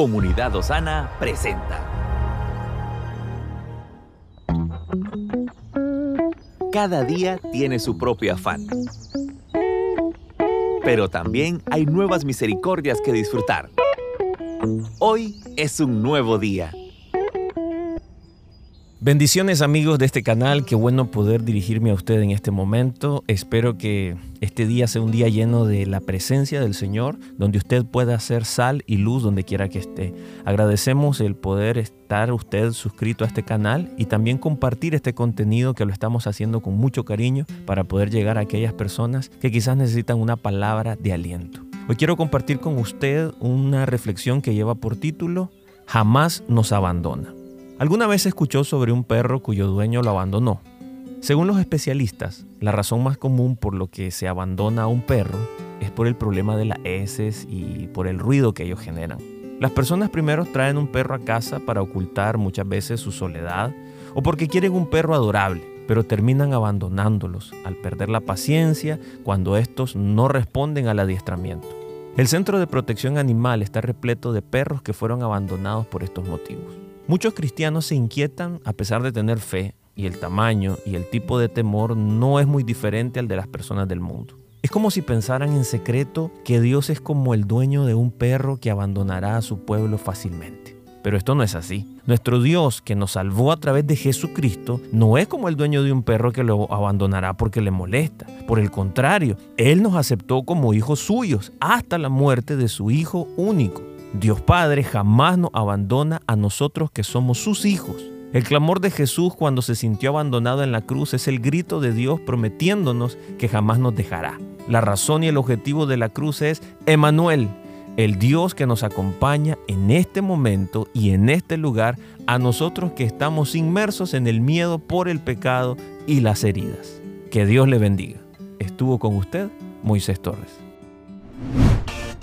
Comunidad Osana presenta. Cada día tiene su propio afán. Pero también hay nuevas misericordias que disfrutar. Hoy es un nuevo día. Bendiciones amigos de este canal, qué bueno poder dirigirme a usted en este momento. Espero que este día sea un día lleno de la presencia del Señor, donde usted pueda hacer sal y luz donde quiera que esté. Agradecemos el poder estar usted suscrito a este canal y también compartir este contenido que lo estamos haciendo con mucho cariño para poder llegar a aquellas personas que quizás necesitan una palabra de aliento. Hoy quiero compartir con usted una reflexión que lleva por título Jamás nos abandona. ¿Alguna vez escuchó sobre un perro cuyo dueño lo abandonó? Según los especialistas, la razón más común por lo que se abandona a un perro es por el problema de las heces y por el ruido que ellos generan. Las personas primero traen un perro a casa para ocultar muchas veces su soledad o porque quieren un perro adorable, pero terminan abandonándolos al perder la paciencia cuando estos no responden al adiestramiento. El Centro de Protección Animal está repleto de perros que fueron abandonados por estos motivos. Muchos cristianos se inquietan a pesar de tener fe y el tamaño y el tipo de temor no es muy diferente al de las personas del mundo. Es como si pensaran en secreto que Dios es como el dueño de un perro que abandonará a su pueblo fácilmente. Pero esto no es así. Nuestro Dios que nos salvó a través de Jesucristo no es como el dueño de un perro que lo abandonará porque le molesta. Por el contrario, Él nos aceptó como hijos suyos hasta la muerte de su Hijo único. Dios Padre jamás nos abandona a nosotros que somos sus hijos. El clamor de Jesús cuando se sintió abandonado en la cruz es el grito de Dios prometiéndonos que jamás nos dejará. La razón y el objetivo de la cruz es Emanuel, el Dios que nos acompaña en este momento y en este lugar a nosotros que estamos inmersos en el miedo por el pecado y las heridas. Que Dios le bendiga. Estuvo con usted Moisés Torres.